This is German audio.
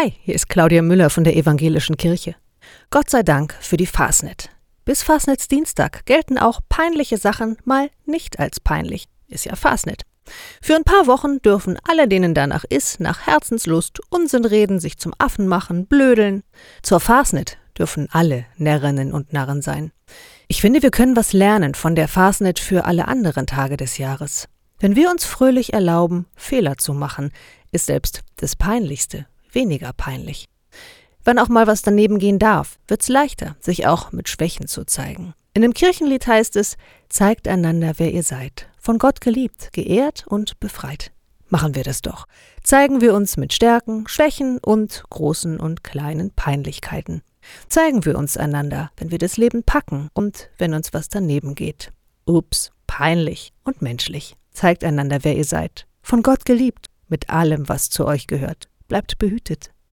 Hi, hier ist Claudia Müller von der Evangelischen Kirche. Gott sei Dank für die Fasnet. Bis Fasnetsdienstag gelten auch peinliche Sachen mal nicht als peinlich. Ist ja Fasnet. Für ein paar Wochen dürfen alle, denen danach ist, nach Herzenslust Unsinn reden, sich zum Affen machen, blödeln. Zur Fasnet dürfen alle Närrinnen und Narren sein. Ich finde, wir können was lernen von der Fasnet für alle anderen Tage des Jahres. Wenn wir uns fröhlich erlauben, Fehler zu machen, ist selbst das Peinlichste weniger peinlich. Wenn auch mal was daneben gehen darf, wird's leichter, sich auch mit Schwächen zu zeigen. In dem Kirchenlied heißt es, zeigt einander, wer ihr seid, von Gott geliebt, geehrt und befreit. Machen wir das doch. Zeigen wir uns mit Stärken, Schwächen und großen und kleinen Peinlichkeiten. Zeigen wir uns einander, wenn wir das Leben packen und wenn uns was daneben geht. Ups, peinlich und menschlich. Zeigt einander, wer ihr seid. Von Gott geliebt, mit allem, was zu euch gehört. Bleibt behütet.